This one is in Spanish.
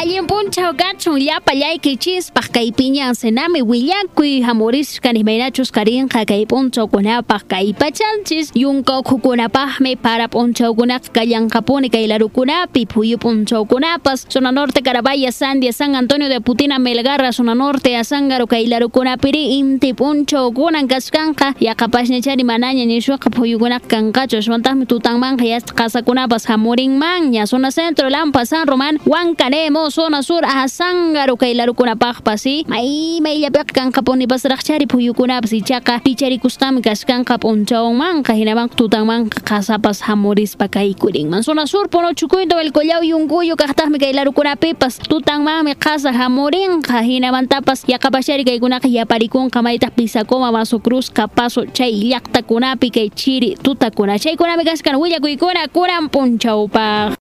allin punchaw kachun llapa llaykichispas kay piñan senami willakuy hamuris kanihmaynachus karinqa kay punchawkunapaq kay pachanchis yunka ukhukunapaqmi para punchawkunaqa kallanqapuni kay larukunapi phuyu punchawkunapas zona norte carabaya sandia san antonio de putina melgarra zona norte asangaro kay larukunapiri inti punchawkunan kaskanqa yaqapashnichari manaña nishuqa phuyukunaqa kanqachu ashwantaqmi tutanmanqa yasta qasakunapas hamurinmanña zona centro lampa san román huancanemo zona sur asangaro kay larukunapaqpasi may mayllapiqa kanqapuni pasaraqchari phuyukunapas ichaqa ticharikustami kaskanqa punchawmanqa hinamanqa tutanmanqa qasapas hamurispa kaykurinman zona sur puno chukuyta el collao yunkuyu kaqtaqmi kay larukunapipas tutanmanmi qasa hamurinqa hinamantapas yaqapashari kaykunaqa yaparikunqa maytaq pisakoma maso cruz kapaso chay llaqtakunapi kay chiri tutakuna chaykunami kaskan willakuykuna kunan punchawpaq